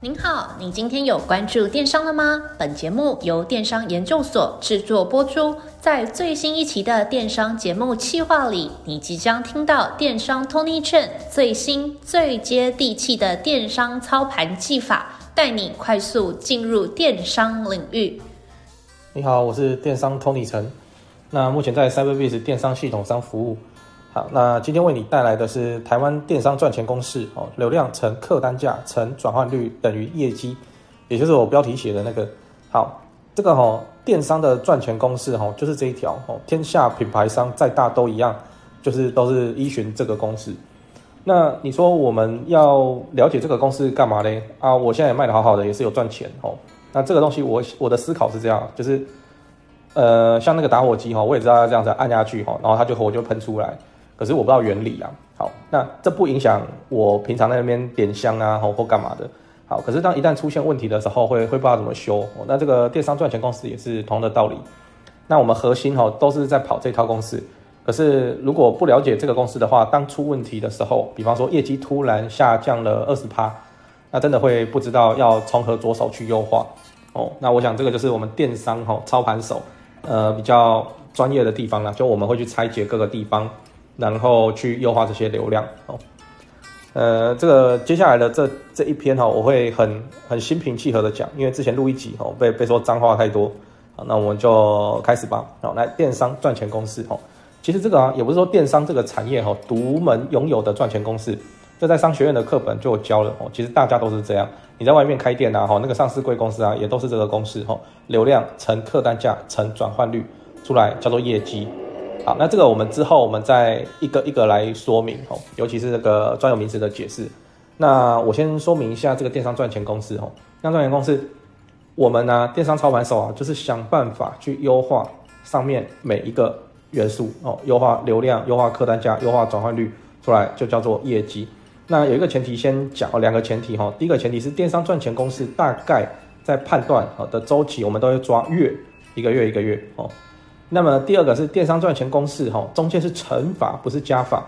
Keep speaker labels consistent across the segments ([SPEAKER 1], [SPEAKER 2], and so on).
[SPEAKER 1] 您好，你今天有关注电商了吗？本节目由电商研究所制作播出。在最新一期的电商节目企划里，你即将听到电商 Tony Chen 最新最接地气的电商操盘技法，带你快速进入电商领域。
[SPEAKER 2] 你好，我是电商 Tony Chen。那目前在 Cyberbiz 电商系统商服务。好，那今天为你带来的是台湾电商赚钱公式哦，流量乘客单价乘转换率等于业绩，也就是我标题写的那个。好，这个哈电商的赚钱公式哈就是这一条哦，天下品牌商再大都一样，就是都是依循这个公式。那你说我们要了解这个公式干嘛呢？啊，我现在也卖得好好的，也是有赚钱哦。那这个东西我我的思考是这样，就是呃像那个打火机哈，我也知道要这样子按下去哈，然后它就火就喷出来。可是我不知道原理啊。好，那这不影响我平常在那边点香啊，或或干嘛的。好，可是当一旦出现问题的时候，会会不知道怎么修。那这个电商赚钱公司也是同样的道理。那我们核心哈都是在跑这套公式。可是如果不了解这个公式的话，当出问题的时候，比方说业绩突然下降了二十趴，那真的会不知道要从何着手去优化。哦，那我想这个就是我们电商哈操盘手呃比较专业的地方了，就我们会去拆解各个地方。然后去优化这些流量哦，呃，这个接下来的这这一篇哈，我会很很心平气和的讲，因为之前录一集哦，被被说脏话太多，好，那我们就开始吧。好，来电商赚钱公式哦，其实这个啊，也不是说电商这个产业哈独门拥有的赚钱公式，这在商学院的课本就有教了哦。其实大家都是这样，你在外面开店啊，哈，那个上市贵公司啊，也都是这个公式哈，流量乘客单价乘转换率出来叫做业绩。好，那这个我们之后我们再一个一个来说明哦，尤其是这个专有名词的解释。那我先说明一下这个电商赚钱公式哦。电商赚钱公式，我们呢、啊、电商操盘手啊，就是想办法去优化上面每一个元素哦，优化流量，优化客单价，优化转换率，出来就叫做业绩。那有一个前提先讲哦，两个前提哈。第一个前提是电商赚钱公式大概在判断好的周期，我们都会抓月，一个月一个月哦。那么第二个是电商赚钱公式，哈，中间是乘法，不是加法。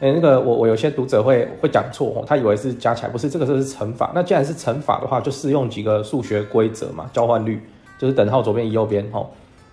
[SPEAKER 2] 哎，那个我我有些读者会会讲错，他以为是加起来，不是，这个是乘法。那既然是乘法的话，就适用几个数学规则嘛，交换率就是等号左边移右边，哈。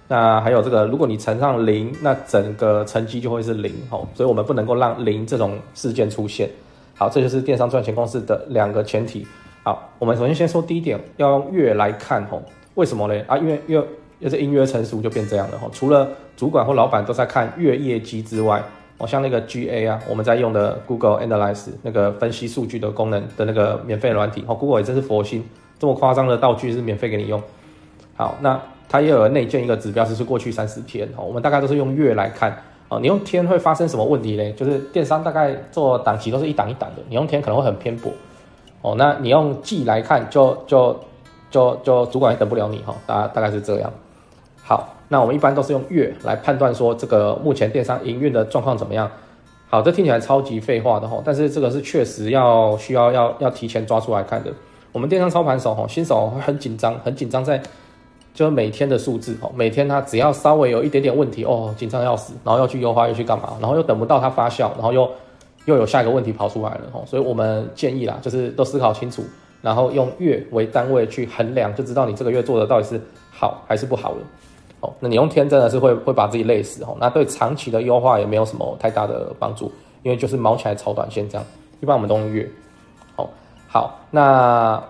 [SPEAKER 2] 那还有这个，如果你乘上零，那整个乘积就会是零，哈。所以我们不能够让零这种事件出现。好，这就是电商赚钱公式的两个前提。好，我们首先先说第一点，要用月来看，哈，为什么呢？啊，因为因为就是音乐成熟就变这样了哈。除了主管或老板都在看月业绩之外，哦，像那个 GA 啊，我们在用的 Google Analytics 那个分析数据的功能的那个免费软体，哦，Google 也真是佛心，这么夸张的道具是免费给你用。好，那它也有内建一个指标，就是过去三十天。哦，我们大概都是用月来看。哦，你用天会发生什么问题呢？就是电商大概做档期都是一档一档的，你用天可能会很偏薄。哦，那你用季来看就，就就就就主管也等不了你哈，大大概是这样。好，那我们一般都是用月来判断说这个目前电商营运的状况怎么样。好，这听起来超级废话的吼，但是这个是确实要需要要要提前抓出来看的。我们电商操盘手吼，新手很紧张，很紧张在就是每天的数字吼，每天他只要稍微有一点点问题哦，紧张要死，然后要去优化，又去干嘛，然后又等不到它发酵，然后又又有下一个问题跑出来了吼，所以我们建议啦，就是都思考清楚，然后用月为单位去衡量，就知道你这个月做的到底是好还是不好了。那你用天真的是会会把自己累死哦。那对长期的优化也没有什么太大的帮助，因为就是毛起来炒短线这样。一般我们都用月。哦，好，那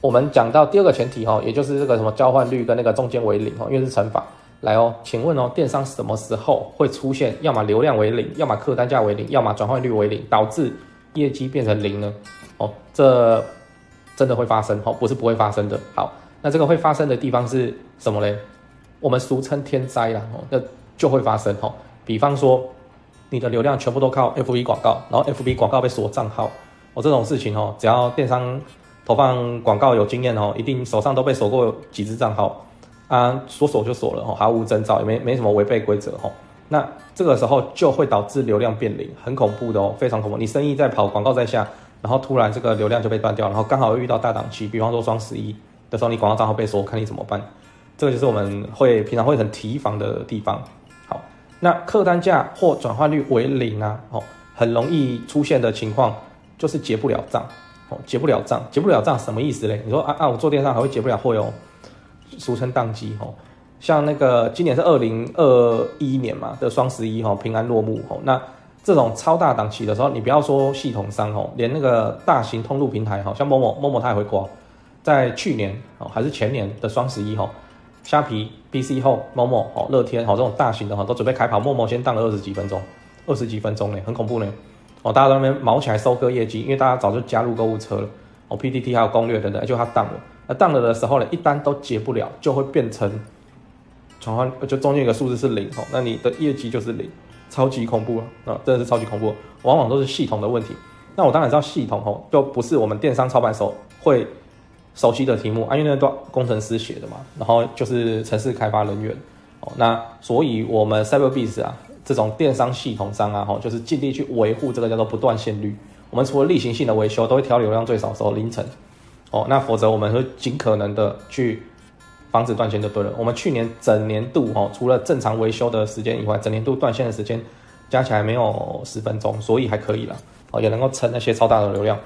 [SPEAKER 2] 我们讲到第二个前提哈，也就是这个什么交换率跟那个中间为零哦，因为是乘法。来哦，请问哦，电商什么时候会出现要么流量为零，要么客单价为零，要么转换率为零，导致业绩变成零呢？哦，这真的会发生哦，不是不会发生的。好，那这个会发生的地方是什么嘞？我们俗称天灾啦，哦，那就会发生哦。比方说，你的流量全部都靠 FB 广告，然后 FB 广告被锁账号，哦，这种事情哦，只要电商投放广告有经验哦，一定手上都被锁过几只账号啊，说锁就锁了哦，毫无征兆，也没没什么违背规则哦。那这个时候就会导致流量变零，很恐怖的哦，非常恐怖。你生意在跑，广告在下，然后突然这个流量就被断掉，然后刚好又遇到大档期，比方说双十一的时候，你广告账号被锁，看你怎么办。这个就是我们会平常会很提防的地方。好，那客单价或转换率为零啊，哦，很容易出现的情况就是结不了账哦，结不了账，结不了账什么意思嘞？你说啊啊，我做电商还会结不了会哦，俗称宕机哦。像那个今年是二零二一年嘛的双十一哈，平安落幕哦。那这种超大档期的时候，你不要说系统商哦，连那个大型通路平台哈，像某某某某它也会挂。在去年哦还是前年的双十一哈，虾皮、PC Home、某某哦、乐天哦这种大型的哈都准备开跑，默默先荡了二十几分钟，二十几分钟呢，很恐怖呢。哦，大家在那边毛起来收割业绩，因为大家早就加入购物车了。哦，PTT 还有攻略等等，就它荡了。那荡了的时候呢，一单都结不了，就会变成转换，就中间一个数字是零哦，那你的业绩就是零，超级恐怖啊！真的是超级恐怖，往往都是系统的问题。那我当然知道系统哦，就不是我们电商操盘手会熟悉的题目啊，因为那段工程师写的嘛，然后就是城市开发人员哦，那所以我们 Cyberbiz 啊。这种电商系统商啊，哈，就是尽力去维护这个叫做不断线率。我们除了例行性的维修，都会挑流量最少时候凌晨，哦，那否则我们会尽可能的去防止断线就对了。我们去年整年度哦，除了正常维修的时间以外，整年度断线的时间加起来没有十分钟，所以还可以了，哦，也能够撑那些超大的流量。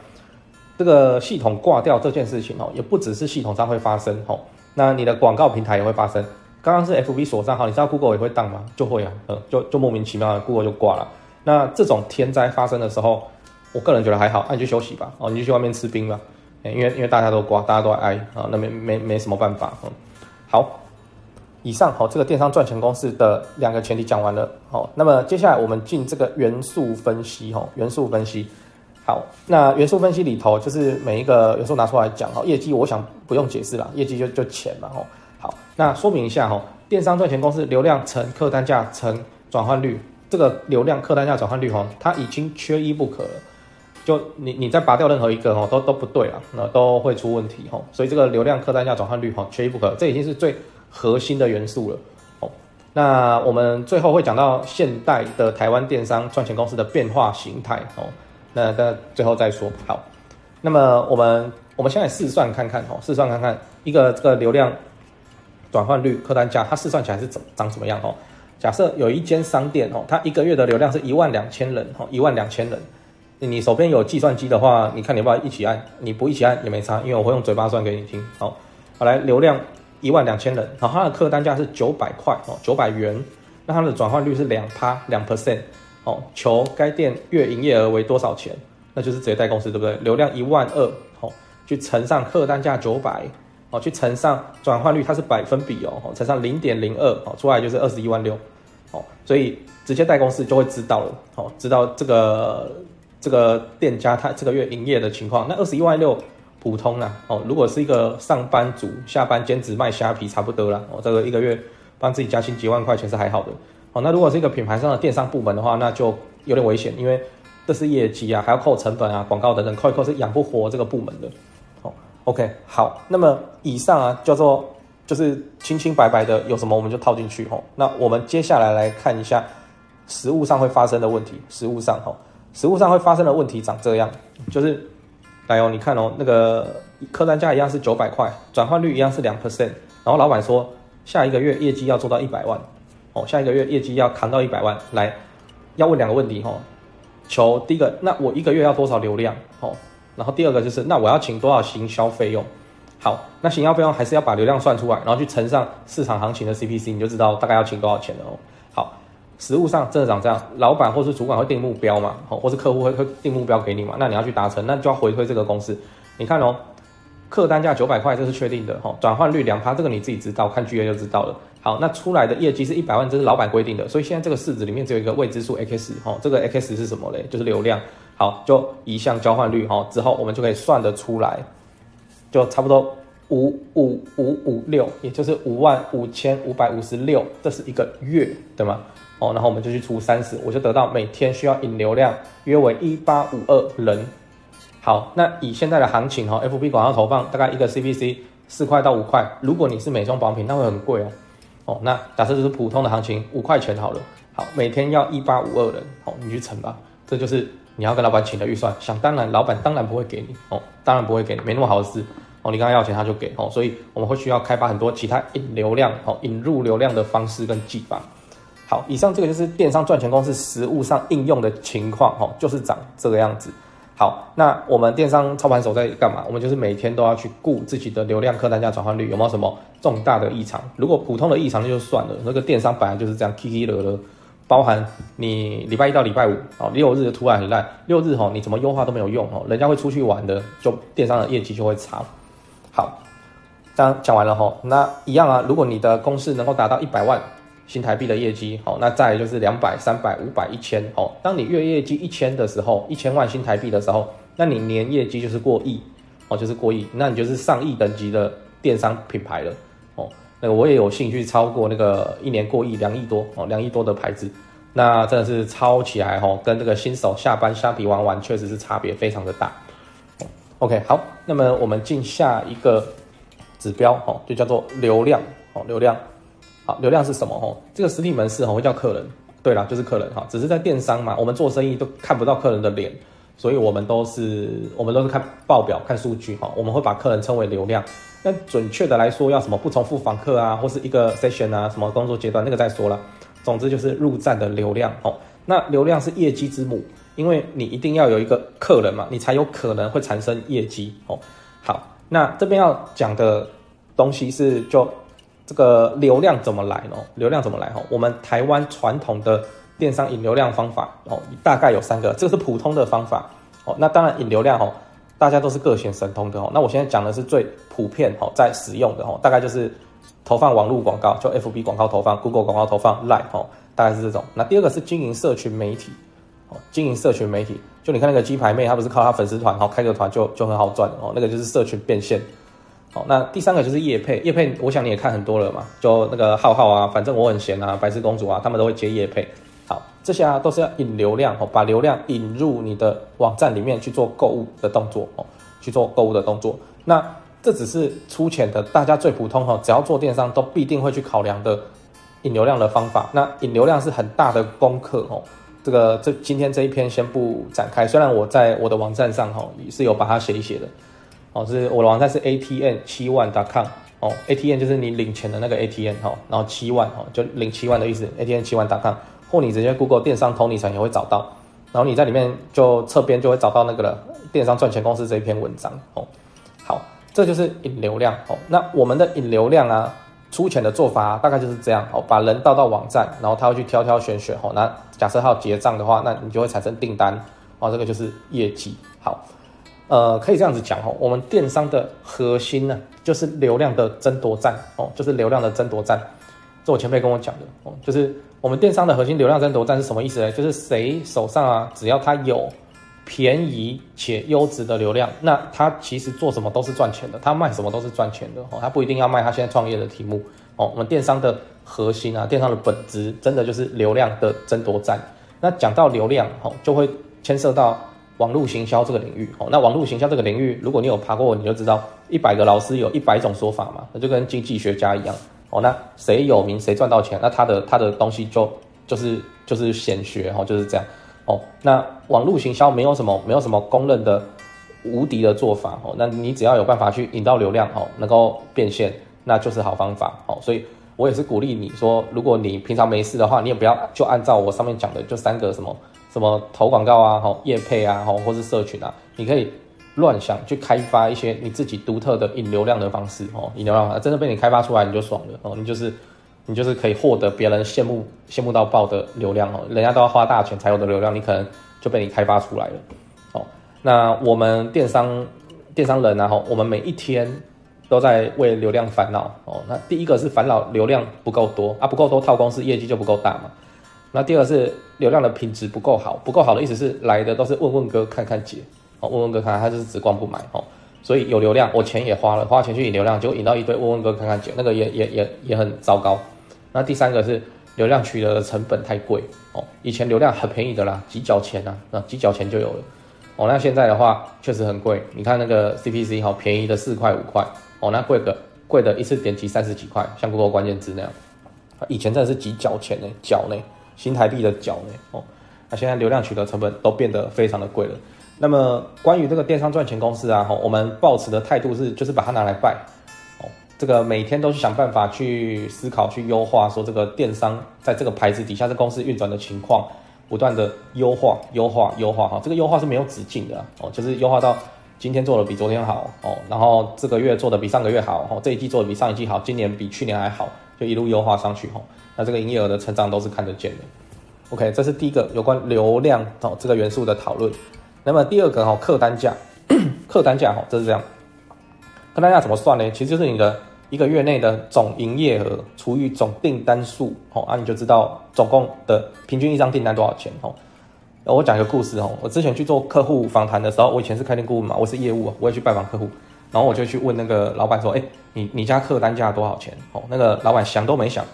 [SPEAKER 2] 这个系统挂掉这件事情哦，也不只是系统上会发生哦，那你的广告平台也会发生。刚刚是 FB 锁账号，你知道 Google 也会当吗？就会啊，嗯，就就莫名其妙的 Google 就挂了。那这种天灾发生的时候，我个人觉得还好，那你就休息吧，哦，你就去外面吃冰吧，因为因为大家都挂，大家都挨啊，那没没没什么办法，嗯。好，以上好，这个电商赚钱公式的两个前提讲完了，好，那么接下来我们进这个元素分析，哈，元素分析。好，那元素分析里头就是每一个元素拿出来讲，哈，业绩我想不用解释了，业绩就就钱嘛，吼。好，那说明一下哈，电商赚钱公司流量乘客单价乘转换率，这个流量客单价转换率哈，它已经缺一不可了。就你你再拔掉任何一个哈，都都不对了，那都会出问题哈。所以这个流量客单价转换率哈，缺一不可，这已经是最核心的元素了。哦，那我们最后会讲到现代的台湾电商赚钱公司的变化形态哦。那那最后再说。好，那么我们我们现在试算看看哦，试算看看一个这个流量。转换率、客单价，它试算起来是怎长怎么样？哦，假设有一间商店哦，它一个月的流量是一万两千人，哦，一万两千人。你手边有计算机的话，你看你要不要一起按？你不一起按也没差，因为我会用嘴巴算给你听。好，好来，流量一万两千人，然后它的客单价是九百块哦，九百元。那它的转换率是两趴两 percent 哦。求该店月营业额为多少钱？那就是直接带公式，对不对？流量一万二，哦，去乘上客单价九百。哦，去乘上转换率，它是百分比哦，乘上零点零二，哦，出来就是二十一万六，哦，所以直接带公司就会知道了，哦，知道这个这个店家他这个月营业的情况。那二十一万六普通啦，哦，如果是一个上班族下班兼职卖虾皮差不多啦，哦，这个一个月帮自己加薪几万块钱是还好的，哦，那如果是一个品牌上的电商部门的话，那就有点危险，因为这是业绩啊，还要扣成本啊，广告等等，扣一扣是养不活这个部门的。哦 OK，好，那么以上啊叫做就是清清白白的，有什么我们就套进去吼。那我们接下来来看一下实物上会发生的问题。实物上吼，实物上会发生的问题长这样，就是来哦，你看哦，那个客单价一样是九百块，转换率一样是两 percent，然后老板说下一个月业绩要做到一百万，哦，下一个月业绩要扛到一百万，来要问两个问题吼，求第一个，那我一个月要多少流量？哦。然后第二个就是，那我要请多少行销费用？好，那行销费用还是要把流量算出来，然后去乘上市场行情的 CPC，你就知道大概要请多少钱了哦。好，实务上真的长这样，老板或是主管会定目标嘛，哦或是客户会会定目标给你嘛，那你要去达成，那就要回推这个公式。你看哦，客单价九百块，这是确定的哈，转换率两趴，这个你自己知道，看 GA 就知道了。好，那出来的业绩是一百万，这是老板规定的，所以现在这个式子里面只有一个未知数 x，哦，这个 x 是什么嘞？就是流量。好，就移项交换率，哈，之后我们就可以算得出来，就差不多五五五五六，也就是五万五千五百五十六，这是一个月，对吗？哦，然后我们就去除三十，我就得到每天需要引流量约为一八五二人。好，那以现在的行情，哈，FB 广告投放大概一个 CPC 四块到五块，如果你是美妆保养品，那会很贵哦。哦，那假设这是普通的行情，五块钱好了。好，每天要一八五二人，好，你去乘吧。这就是你要跟老板请的预算。想当然，老板当然不会给你哦，当然不会给你，没那么好的事哦。你刚刚要钱他就给哦，所以我们会需要开发很多其他引流量、哦引入流量的方式跟技法。好，以上这个就是电商赚钱公式实物上应用的情况，哦，就是长这个样子。好，那我们电商操盘手在干嘛？我们就是每天都要去顾自己的流量、客单价、转换率有没有什么重大的异常。如果普通的异常那就算了，那个电商本来就是这样，起起落落，包含你礼拜一到礼拜五哦，六日的突然很烂，六日吼你怎么优化都没有用哦，人家会出去玩的，就电商的业绩就会差。好，这样讲完了吼，那一样啊，如果你的公式能够达到一百万。新台币的业绩，好，那再就是两百、三百、五百、一千，哦，当你月业绩一千的时候，一千万新台币的时候，那你年业绩就是过亿，哦，就是过亿，那你就是上亿等级的电商品牌了，哦，那我也有兴趣超过那个一年过亿、两亿多，哦，两亿多的牌子，那真的是超起来，哦，跟这个新手下班虾皮玩玩，确实是差别非常的大。OK，好，那么我们进下一个指标，哦，就叫做流量，哦，流量。好，流量是什么？吼，这个实体门市吼会叫客人，对啦，就是客人哈。只是在电商嘛，我们做生意都看不到客人的脸，所以我们都是我们都是看报表、看数据哈。我们会把客人称为流量。那准确的来说，要什么不重复访客啊，或是一个 session 啊，什么工作阶段，那个再说了。总之就是入站的流量哦。那流量是业绩之母，因为你一定要有一个客人嘛，你才有可能会产生业绩哦。好，那这边要讲的东西是就。这个流量怎么来呢？流量怎么来？哈，我们台湾传统的电商引流量方法哦，大概有三个，这个是普通的方法哦。那当然引流量哦，大家都是各显神通的哦。那我现在讲的是最普遍哦，在使用的哦，大概就是投放网络广告，就 FB 广告投放、Google 广告投放、Line 哦，大概是这种。那第二个是经营社群媒体哦，经营社群媒体，就你看那个鸡排妹，她不是靠她粉丝团，好开个团就就很好赚哦，那个就是社群变现。好，那第三个就是业配，业配我想你也看很多了嘛，就那个浩浩啊，反正我很闲啊，白痴公主啊，他们都会接业配。好，这些啊都是要引流量哦，把流量引入你的网站里面去做购物的动作哦，去做购物的动作。那这只是粗浅的，大家最普通哈，只要做电商都必定会去考量的引流量的方法。那引流量是很大的功课哦，这个这今天这一篇先不展开，虽然我在我的网站上哈也是有把它写一写的。哦，是我的网站是 atm 七万 .com 哦，atm 就是你领钱的那个 atm 哈，然后七万哦，就领七万的意思，atm 七万 .com，或你直接 Google 电商 Tony 陈也会找到，然后你在里面就侧边就会找到那个了，电商赚钱公司这一篇文章哦。好，这就是引流量哦。那我们的引流量啊，粗浅的做法，大概就是这样哦，把人导到网站，然后他会去挑挑选选哦，那假设他要结账的话，那你就会产生订单哦，这个就是业绩。好。呃，可以这样子讲哦，我们电商的核心呢，就是流量的争夺战哦，就是流量的争夺战。这我前辈跟我讲的哦，就是我们电商的核心流量争夺战是什么意思呢？就是谁手上啊，只要他有便宜且优质的流量，那他其实做什么都是赚钱的，他卖什么都是赚钱的哦，他不一定要卖他现在创业的题目哦。我们电商的核心啊，电商的本质真的就是流量的争夺战。那讲到流量哦，就会牵涉到。网络行销这个领域，哦，那网络行销这个领域，如果你有爬过，你就知道一百个老师有一百种说法嘛，那就跟经济学家一样，哦，那谁有名谁赚到钱，那他的他的东西就就是就是显学，哦，就是这样，哦，那网络行销没有什么没有什么公认的无敌的做法，哦，那你只要有办法去引到流量，哦，能够变现，那就是好方法，哦，所以我也是鼓励你说，如果你平常没事的话，你也不要就按照我上面讲的，就三个什么。什么投广告啊，好业配啊，好或是社群啊，你可以乱想去开发一些你自己独特的引流量的方式哦，引流量真的被你开发出来，你就爽了哦，你就是你就是可以获得别人羡慕羡慕到爆的流量哦，人家都要花大钱才有的流量，你可能就被你开发出来了哦。那我们电商电商人啊，我们每一天都在为流量烦恼哦。那第一个是烦恼流量不够多啊，不够多套公司业绩就不够大嘛。那第二是流量的品质不够好，不够好的意思是来的都是问问哥看看姐，哦，问问哥看看，他就是只逛不买哦，所以有流量，我钱也花了，花钱去引流量，结果引到一堆问问哥看看姐，那个也也也也很糟糕。那第三个是流量取得的成本太贵哦，以前流量很便宜的啦，几角钱啊，那几角钱就有了哦，那现在的话确实很贵，你看那个 CPC 好便宜的四块五块哦，那贵的贵的一次点击三十几块，像 Google 关键字那样，以前真的是几角钱呢，角呢。新台币的角呢？哦，那现在流量取得成本都变得非常的贵了。那么关于这个电商赚钱公司啊，我们抱持的态度是，就是把它拿来拜，哦，这个每天都去想办法去思考、去优化，说这个电商在这个牌子底下，这公司运转的情况，不断的优化、优化、优化哈。这个优化是没有止境的哦，就是优化到今天做的比昨天好哦，然后这个月做的比上个月好哦，这一季做的比上一季好，今年比去年还好，就一路优化上去吼。那这个营业额的成长都是看得见的。OK，这是第一个有关流量哦这个元素的讨论。那么第二个哈，客单价，客单价哈，这是这样。客单价怎么算呢？其实就是你的一个月内的总营业额除以总订单数，哦，啊，你就知道总共的平均一张订单多少钱，哦。我讲一个故事，哦，我之前去做客户访谈的时候，我以前是开店顾问嘛，我是业务，我也去拜访客户，然后我就去问那个老板说，哎，你你家客单价多少钱？哦，那个老板想都没想，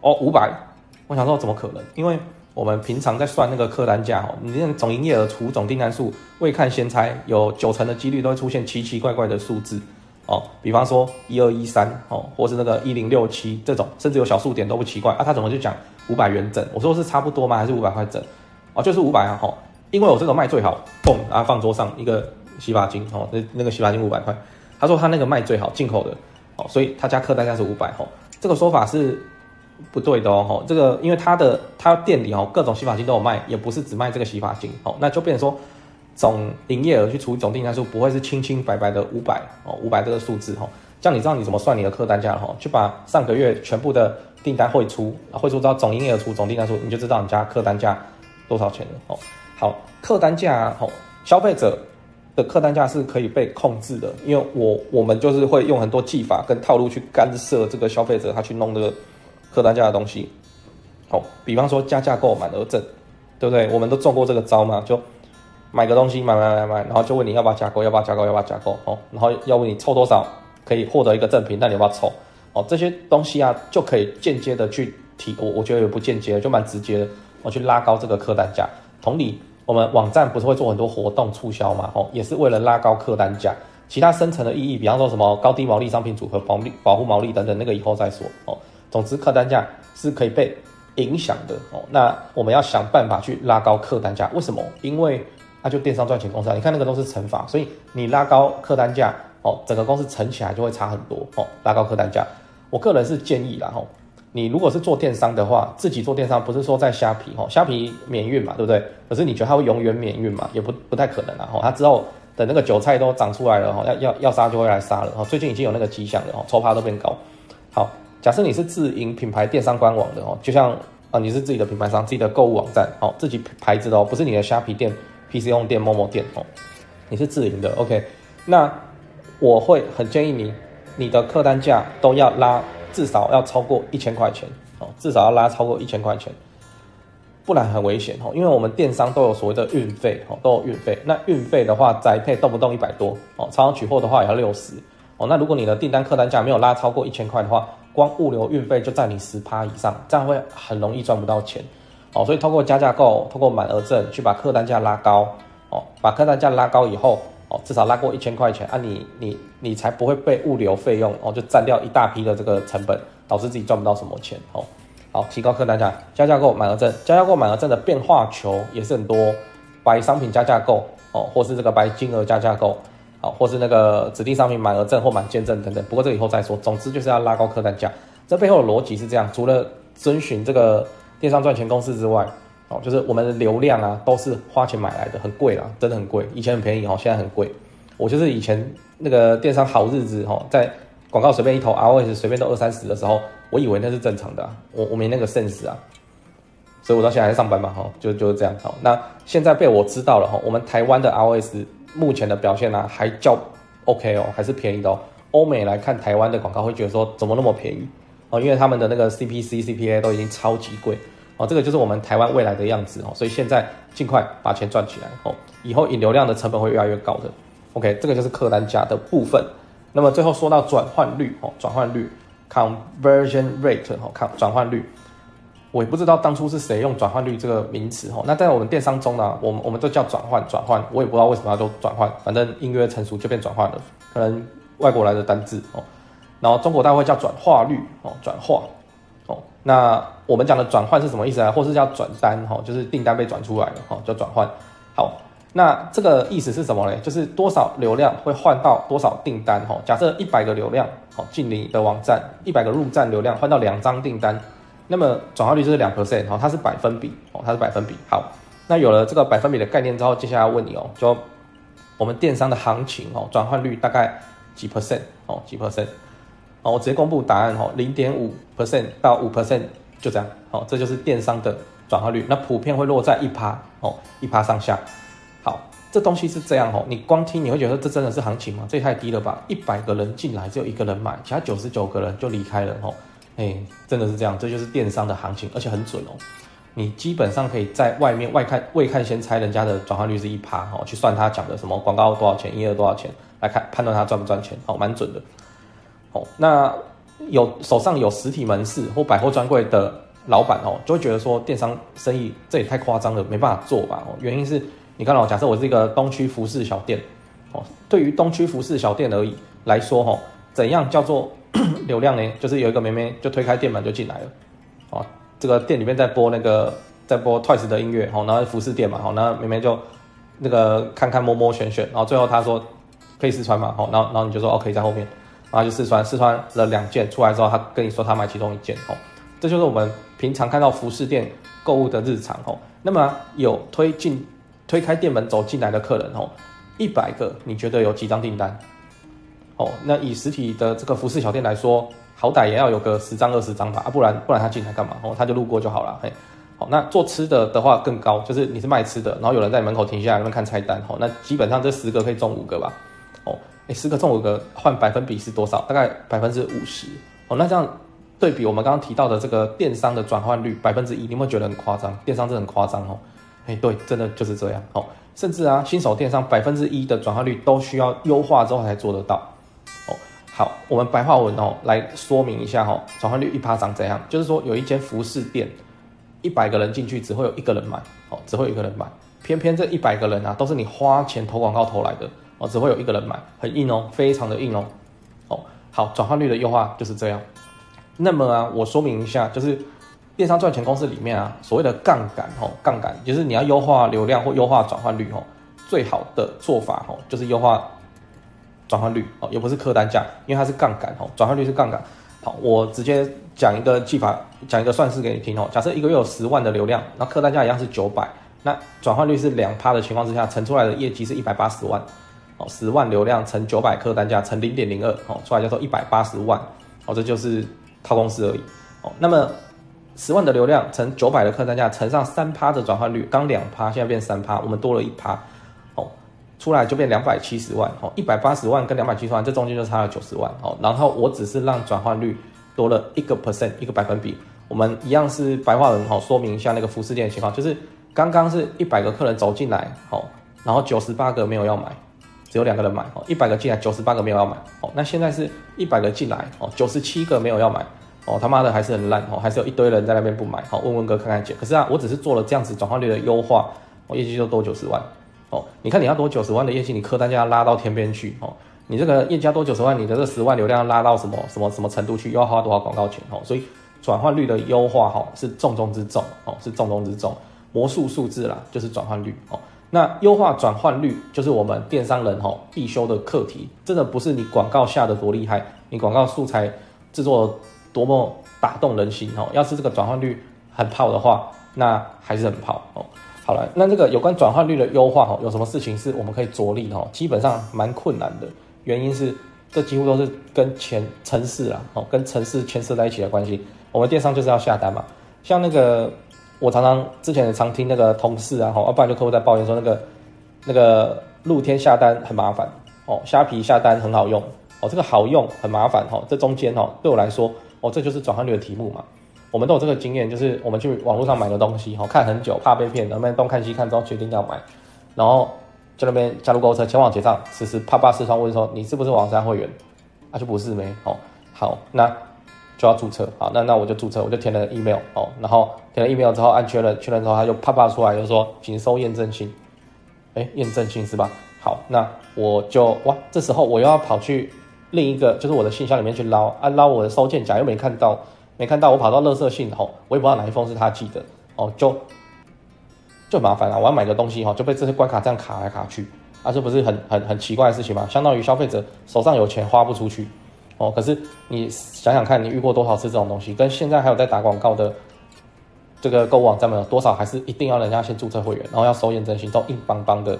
[SPEAKER 2] 哦，五百。我想说怎么可能？因为我们平常在算那个客单价，哦，你那总营业额除总订单数，未看先猜，有九成的几率都会出现奇奇怪怪的数字。哦，比方说一二一三哦，或是那个一零六七这种，甚至有小数点都不奇怪啊。他怎么就讲五百元整？我说是差不多吗？还是五百块整？哦，就是五百啊。哦，因为我这个卖最好，嘣，然后放桌上一个洗发精哦，那那个洗发精五百块。他说他那个卖最好，进口的哦，所以他家客单价是五百哦。这个说法是不对的哦。这个因为他的他店里哦，各种洗发精都有卖，也不是只卖这个洗发精哦，那就变成说。总营业额去除总订单数，不会是清清白白的五百哦，五百这个数字哈，这样你知道你怎么算你的客单价了哈？去把上个月全部的订单汇出，汇出到总营业额除总订单数，你就知道你家客单价多少钱了哦。好，客单价哦，消费者的客单价是可以被控制的，因为我我们就是会用很多技法跟套路去干涉这个消费者他去弄这个客单价的东西。好，比方说加价购满额赠，对不对？我们都中过这个招嘛，就。买个东西，买买买买，然后就问你要不要加购，要不要加购，要不要加购哦，然后要问你凑多少可以获得一个赠品，那你要不要凑哦？这些东西啊，就可以间接的去提，我我觉得也不间接，就蛮直接的，我去拉高这个客单价。同理，我们网站不是会做很多活动促销嘛？哦，也是为了拉高客单价。其他深层的意义，比方说什么高低毛利商品组合、保利保护毛利等等，那个以后再说哦。总之，客单价是可以被影响的哦。那我们要想办法去拉高客单价，为什么？因为那就电商赚钱公司啊，你看那个都是乘法，所以你拉高客单价哦，整个公司乘起来就会差很多哦。拉高客单价，我个人是建议啦吼，你如果是做电商的话，自己做电商不是说在虾皮吼，虾皮免运嘛，对不对？可是你觉得它会永远免运嘛？也不不太可能啊吼。它之后等那个韭菜都长出来了哈，要要要杀就会来杀了哈。最近已经有那个迹象了哈，抽趴都变高。好，假设你是自营品牌电商官网的哦，就像啊你是自己的品牌商，自己的购物网站哦，自己牌子的哦，不是你的虾皮店。PC 用店、某某店哦，你是自营的，OK？那我会很建议你，你的客单价都要拉至少要超过一千块钱哦，至少要拉超过一千块钱，不然很危险哦。因为我们电商都有所谓的运费哦，都有运费。那运费的话，宅配动不动一百多哦，超商取货的话也要六十哦。那如果你的订单客单价没有拉超过一千块的话，光物流运费就占你十趴以上，这样会很容易赚不到钱。哦，所以通过加价购，通过满额赠去把客单价拉高，哦，把客单价拉高以后，哦，至少拉过一千块钱啊你，你你才不会被物流费用哦就占掉一大批的这个成本，导致自己赚不到什么钱哦。好，提高客单价，加价购满额赠，加价购满额赠的变化球也是很多，白商品加价购哦，或是这个白金额加价购，好，或是那个指定商品满额赠或满件赠等等。不过这以后再说，总之就是要拉高客单价。这背后的逻辑是这样，除了遵循这个。电商赚钱公式之外，哦，就是我们的流量啊，都是花钱买来的，很贵啦，真的很贵。以前很便宜哦，现在很贵。我就是以前那个电商好日子哦，在广告随便一投，ROS 随便都二三十的时候，我以为那是正常的，我我没那个 sense 啊，所以我到现在还在上班嘛，哈，就就是这样。好，那现在被我知道了哈，我们台湾的 ROS 目前的表现呢，还较 OK 哦，还是便宜的哦。欧美来看台湾的广告，会觉得说怎么那么便宜？哦，因为他们的那个 CPC、CPA 都已经超级贵哦，这个就是我们台湾未来的样子哦，所以现在尽快把钱赚起来哦，以后引流量的成本会越来越高的。OK，这个就是客单价的部分。那么最后说到转换率哦，转换率 （conversion rate） 哦，看转换率，我也不知道当初是谁用转换率这个名词哦，那在我们电商中呢，我们我们都叫转换转换，我也不知道为什么要做转换，反正音乐成熟就变转换了，可能外国来的单字哦。然后中国大陆会叫转化率哦，转化哦。那我们讲的转换是什么意思啊？或是叫转单哈，就是订单被转出来了哈，叫转换。好，那这个意思是什么呢？就是多少流量会换到多少订单哦。假设一百个流量哦进你的网站，一百个入站流量换到两张订单，那么转化率就是两 percent 哦，它是百分比哦，它是百分比。好，那有了这个百分比的概念之后，接下来要问你哦，就我们电商的行情哦，转换率大概几 percent 哦，几 percent 哦，我直接公布答案哦，零点五 percent 到五 percent 就这样哦，这就是电商的转化率。那普遍会落在一趴哦，一趴上下。好，这东西是这样哦，你光听你会觉得这真的是行情吗？这也太低了吧！一百个人进来只有一个人买，其他九十九个人就离开了哦。哎，真的是这样，这就是电商的行情，而且很准哦。你基本上可以在外面外看未看先猜人家的转化率是一趴哦，去算他讲的什么广告多少钱，营业额多少钱来看判断他赚不赚钱哦，蛮准的。哦，那有手上有实体门市或百货专柜的老板哦，就会觉得说电商生意这也太夸张了，没办法做吧？哦，原因是。你看哦，假设我是一个东区服饰小店，哦，对于东区服饰小店而已来说，哈，怎样叫做 流量呢？就是有一个妹妹就推开店门就进来了，哦，这个店里面在播那个在播 Twice 的音乐，哦，然后服饰店嘛，哦，那妹妹就那个看看摸摸选选，然后最后她说可以试穿嘛，哦，然后然后你就说哦可以在后面，然后就试穿，试穿了两件出来之后，他跟你说他买其中一件，哦，这就是我们平常看到服饰店购物的日常，哦，那么有推进。推开店门走进来的客人哦，一百个，你觉得有几张订单？哦，那以实体的这个服饰小店来说，好歹也要有个十张二十张吧，啊，不然不然他进来干嘛？哦，他就路过就好了。嘿，好，那做吃的的话更高，就是你是卖吃的，然后有人在门口停下来那边看菜单，哦，那基本上这十个可以中五个吧？哦，哎，十个中五个，换百分比是多少？大概百分之五十。哦，那这样对比我们刚刚提到的这个电商的转换率百分之一，你有没有觉得很夸张？电商真的很夸张哦。哎，对，真的就是这样哦。甚至啊，新手电商百分之一的转化率都需要优化之后才做得到哦。好，我们白话文哦来说明一下、哦，转换率一趴长怎样？就是说，有一间服饰店，一百个人进去只会有一个人买哦，只会有一个人买。偏偏这一百个人啊，都是你花钱投广告投来的哦，只会有一个人买，很硬哦，非常的硬哦。哦，好，转化率的优化就是这样。那么啊，我说明一下，就是。电商赚钱公式里面啊，所谓的杠杆哦，杠杆就是你要优化流量或优化转换率哦，最好的做法哦，就是优化转换率哦，也不是客单价，因为它是杠杆哦，转换率是杠杆。好，我直接讲一个技法，讲一个算式给你听哦。假设一个月有十万的流量，那客单价一样是九百，那转换率是两趴的情况之下，乘出来的业绩是一百八十万哦，十万流量乘九百客单价乘零点零二哦，出来叫做一百八十万哦，这就是套公式而已哦。那么十万的流量乘九百的客单价乘上三趴的转换率，刚两趴，现在变三趴，我们多了一趴，哦，出来就变两百七十万，哦，一百八十万跟两百七十万，这中间就差了九十万，哦，然后我只是让转换率多了一个 percent，一个百分比，我们一样是白话文，哦，说明一下那个服饰店的情况，就是刚刚是一百个客人走进来，哦，然后九十八个没有要买，只有两个人买，哦，一百个进来九十八个没有要买，哦，那现在是一百个进来，哦，九十七个没有要买。哦，他妈的还是很烂哦，还是有一堆人在那边不买。好，问问哥看看姐。可是啊，我只是做了这样子转化率的优化，我业绩就多九十万。哦，你看你要多九十万的业绩，你客单价拉到天边去。哦，你这个业绩要多九十万，你的这十万流量拉到什么什么什么程度去？又要花多少广告钱？哦，所以转换率的优化哈是重中之重哦，是重中之重。魔术数字啦，就是转换率哦。那优化转换率就是我们电商人哈必修的课题，真的不是你广告下的多厉害，你广告素材制作。多么打动人心哦！要是这个转换率很泡的话，那还是很泡哦。好了，那这个有关转换率的优化哦，有什么事情是我们可以着力的哦？基本上蛮困难的，原因是这几乎都是跟前城市啊哦，跟城市牵涉在一起的关系。我们电商就是要下单嘛，像那个我常常之前也常听那个同事啊，哦，不然就客户在抱怨说那个那个露天下单很麻烦哦，虾皮下单很好用哦，这个好用很麻烦哦，这中间哦对我来说。哦，这就是转换率的题目嘛。我们都有这个经验，就是我们去网络上买个东西，哈，看很久，怕被骗，然后东看西看之后决定要买，然后在那边加入购物车，前往结账，此时啪啪视窗问说：“你是不是网站会员？”啊，就不是没。哦，好，那就要注册，好，那那我就注册，我就填了 email，哦，然后填了 email 之后按确认，确认之后他就啪啪出来，就说：“请收验证信。”哎，验证信是吧？好，那我就哇，这时候我又要跑去。另一个就是我的信箱里面去捞啊，捞我的收件夹又没看到，没看到，我跑到垃圾信吼，我也不知道哪一封是他寄的哦，就就麻烦了。我要买个东西哈，就被这些关卡这样卡来卡去，啊，这不是很很很奇怪的事情吗？相当于消费者手上有钱花不出去哦。可是你想想看，你遇过多少次这种东西？跟现在还有在打广告的这个购物网站们有多少还是一定要人家先注册会员，然后要收验证信，都硬邦邦的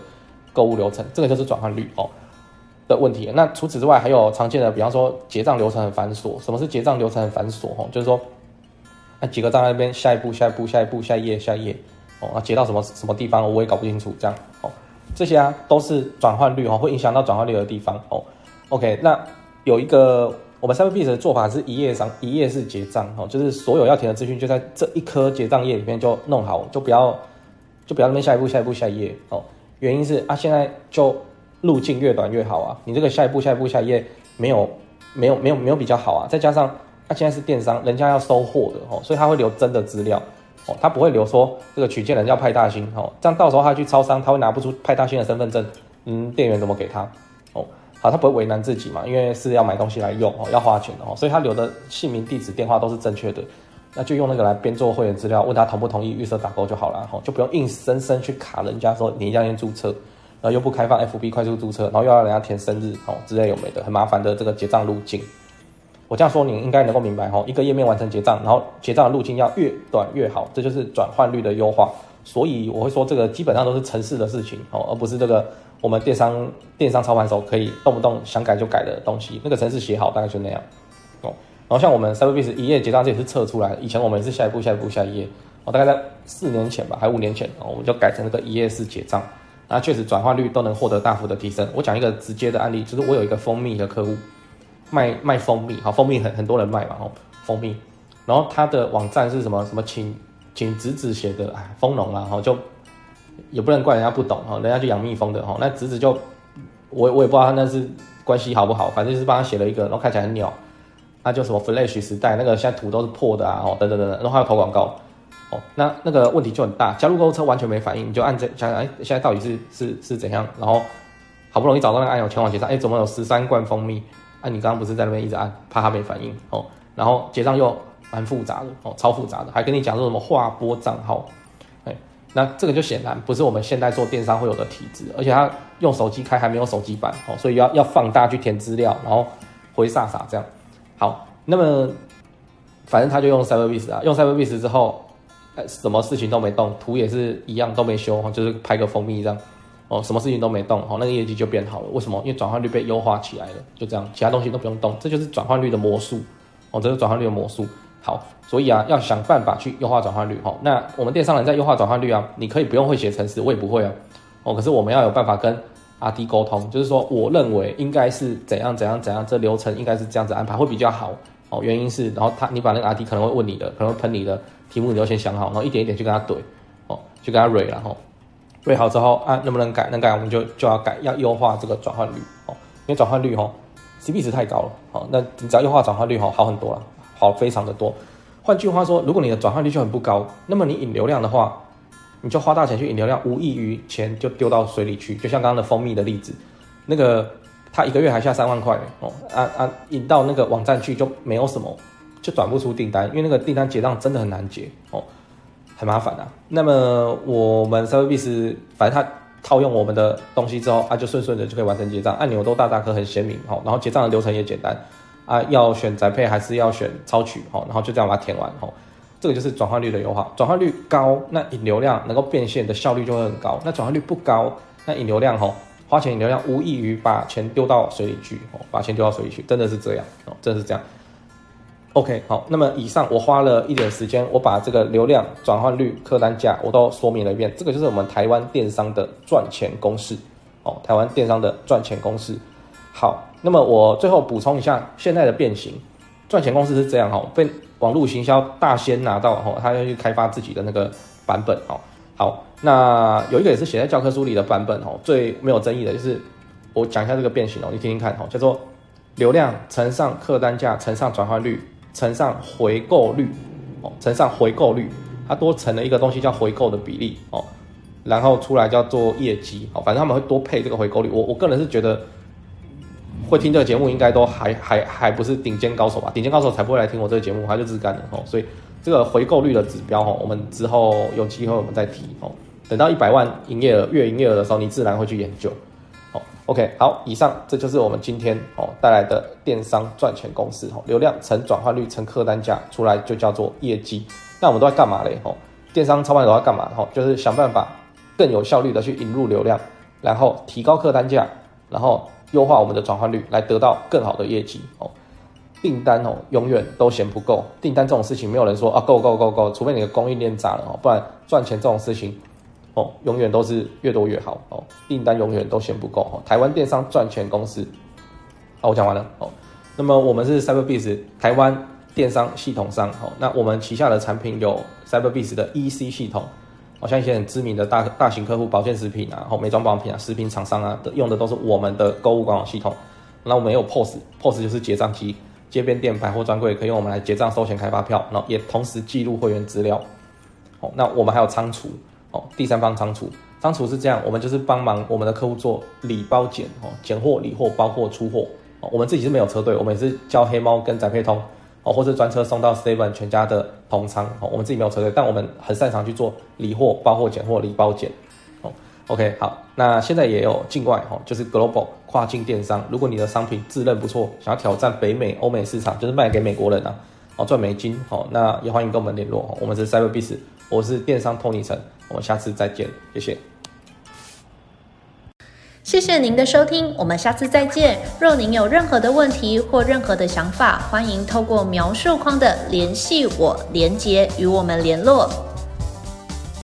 [SPEAKER 2] 购物流程，这个就是转换率哦的问题。那除此之外，还有常见的，比方说结账流程很繁琐。什么是结账流程很繁琐？哦，就是说，那几个账那边下一步、下一步、下一步、下一页、下一页。哦，那结到什么什么地方，我也搞不清楚。这样哦，这些啊都是转换率哦，会影响到转换率的地方哦。OK，那有一个我们 Cyberbiz 的做法是一页上一页式结账哦，就是所有要填的资讯就在这一颗结账页里面就弄好，就不要就不要那边下一步、下一步、下一页哦。原因是啊，现在就路径越短越好啊。你这个下一步、下一步、下一页没有没有没有没有比较好啊。再加上他现在是电商，人家要收货的哦，所以他会留真的资料。哦，他不会留说这个取件人叫派大星哦，这样到时候他去超商，他会拿不出派大星的身份证，嗯，店员怎么给他？好，他不会为难自己嘛，因为是要买东西来用哦，要花钱的哦，所以他留的姓名、地址、电话都是正确的，那就用那个来编做会员资料，问他同不同意预设打勾就好了，哦，就不用硬生生去卡人家说你一定要先注册，然后又不开放 FB 快速注册，然后又要人家填生日哦之类有没的，很麻烦的这个结账路径。我这样说，你应该能够明白哈。一个页面完成结账，然后结账的路径要越短越好，这就是转换率的优化。所以我会说，这个基本上都是城市的事情哦，而不是这个我们电商电商操盘手可以动不动想改就改的东西。那个程式写好大概就那样哦。然后像我们 Cyberbiz 一页结账这也是测出来，以前我们是下一步下一步下一页哦，大概在四年前吧，还五年前哦，我们就改成那个一页式结账，那确实转化率都能获得大幅的提升。我讲一个直接的案例，就是我有一个蜂蜜的客户。卖卖蜂蜜，好，蜂蜜很很多人卖嘛，哦，蜂蜜，然后他的网站是什么什么请请侄子写的，哎，蜂农啦，哈，就也不能怪人家不懂，哈，人家就养蜜蜂的，哈，那侄子就我我也不知道他那是关系好不好，反正就是帮他写了一个，然后看起来很鸟，那就什么 Flash 时代，那个现在图都是破的啊，哦，等等等等，然后还有投广告，哦，那那个问题就很大，加入购物车完全没反应，你就按这想想，哎，现在到底是是是怎样，然后好不容易找到那个按钮前往结账，哎，怎么有十三罐蜂蜜？啊，你刚刚不是在那边一直按，怕他没反应哦，然后结账又蛮复杂的哦，超复杂的，还跟你讲说什么划拨账号，那这个就显然不是我们现在做电商会有的体质，而且他用手机开还没有手机版哦，所以要要放大去填资料，然后回飒飒这样。好，那么反正他就用 Cyberbiz 啊，用 Cyberbiz 之后，什么事情都没动，图也是一样都没修，就是拍个蜂蜜这样。哦，什么事情都没动，哦，那个业绩就变好了。为什么？因为转换率被优化起来了，就这样，其他东西都不用动，这就是转换率的魔术。哦，这是转换率的魔术。好，所以啊，要想办法去优化转换率。哦，那我们电商人在优化转换率啊，你可以不用会写程式，我也不会啊。哦，可是我们要有办法跟阿迪沟通，就是说，我认为应该是怎样怎样怎样，这流程应该是这样子安排会比较好。哦，原因是，然后他你把那个阿迪可能会问你的，可能会喷你的题目，你就先想好，然后一点一点去跟他怼，哦，去跟他蕊，然后。对好之后啊，能不能改？能改我们就就要改，要优化这个转换率哦，因为转换率哦，CP 值太高了。好，那你只要优化转换率哦，好很多了，好非常的多。换句话说，如果你的转换率就很不高，那么你引流量的话，你就花大钱去引流量，无异于钱就丢到水里去。就像刚刚的蜂蜜的例子，那个他一个月还下三万块哦，啊啊，引到那个网站去就没有什么，就转不出订单，因为那个订单结账真的很难结哦。很麻烦、啊。那么我们 Service，反正它套用我们的东西之后，啊，就顺顺的就可以完成结账，按钮都大大颗很鲜明，好，然后结账的流程也简单，啊，要选宅配还是要选超取，好，然后就这样把它填完，好，这个就是转换率的优化。转换率高，那引流量能够变现的效率就会很高。那转换率不高，那引流量，哦，花钱引流量无异于把钱丢到水里去，哦，把钱丢到水里去，真的是这样，哦，真的是这样。OK，好，那么以上我花了一点时间，我把这个流量、转换率、客单价我都说明了一遍。这个就是我们台湾电商的赚钱公式哦，台湾电商的赚钱公式。好，那么我最后补充一下现在的变形赚钱公司是这样哈，被网络行销大仙拿到哈，他要去开发自己的那个版本哦。好，那有一个也是写在教科书里的版本哦，最没有争议的就是我讲一下这个变形哦，你听听看哈，叫做流量乘上客单价乘上转换率。乘上回购率，哦，乘上回购率，它多乘了一个东西叫回购的比例，哦，然后出来叫做业绩，哦，反正他们会多配这个回购率。我我个人是觉得，会听这个节目应该都还还还不是顶尖高手吧？顶尖高手才不会来听我这个节目，他就自干的哦。所以这个回购率的指标，哦，我们之后有机会我们再提，哦。等到一百万营业额、月营业额的时候，你自然会去研究。哦，OK，好，以上这就是我们今天哦带来的电商赚钱公式哦，流量乘转换率乘客单价出来就叫做业绩。那我们都在干嘛嘞？哦，电商操盘手要干嘛？哦，就是想办法更有效率的去引入流量，然后提高客单价，然后优化我们的转换率，来得到更好的业绩。哦，订单哦永远都嫌不够，订单这种事情没有人说啊够够够够，除非你的供应链炸了哦，不然赚钱这种事情。哦，永远都是越多越好哦，订单永远都嫌不够哦。台湾电商赚钱公司，好，我讲完了哦。那么我们是 Cyberbiz 台湾电商系统商哦，那我们旗下的产品有 Cyberbiz 的 EC 系统，哦，像一些很知名的大大型客户，保健食品啊，美妆保养品啊，食品厂商啊，用的都是我们的购物官网系统。那我们也有 POS，POS 就是结账机，街边店、百货专柜可以用我们来结账、收钱、开发票，然后也同时记录会员资料。哦，那我们还有仓储。哦，第三方仓储，仓储是这样，我们就是帮忙我们的客户做理包检，哦，检货、理货、包货、出货，哦，我们自己是没有车队，我们也是叫黑猫跟宅配通，哦，或是专车送到 Seven 全家的同仓，哦，我们自己没有车队，但我们很擅长去做理货、包货、检货、理包检，哦，OK，好，那现在也有境外，哦，就是 Global 跨境电商，如果你的商品自认不错，想要挑战北美、欧美市场，就是卖给美国人啊，哦，赚美金，哦，那也欢迎跟我们联络，我们是 Cyberbiz，我是电商 Tony 陈。我们下次再见，谢谢。
[SPEAKER 1] 谢谢您的收听，我们下次再见。若您有任何的问题或任何的想法，欢迎透过描述框的联系我连接与我们联络。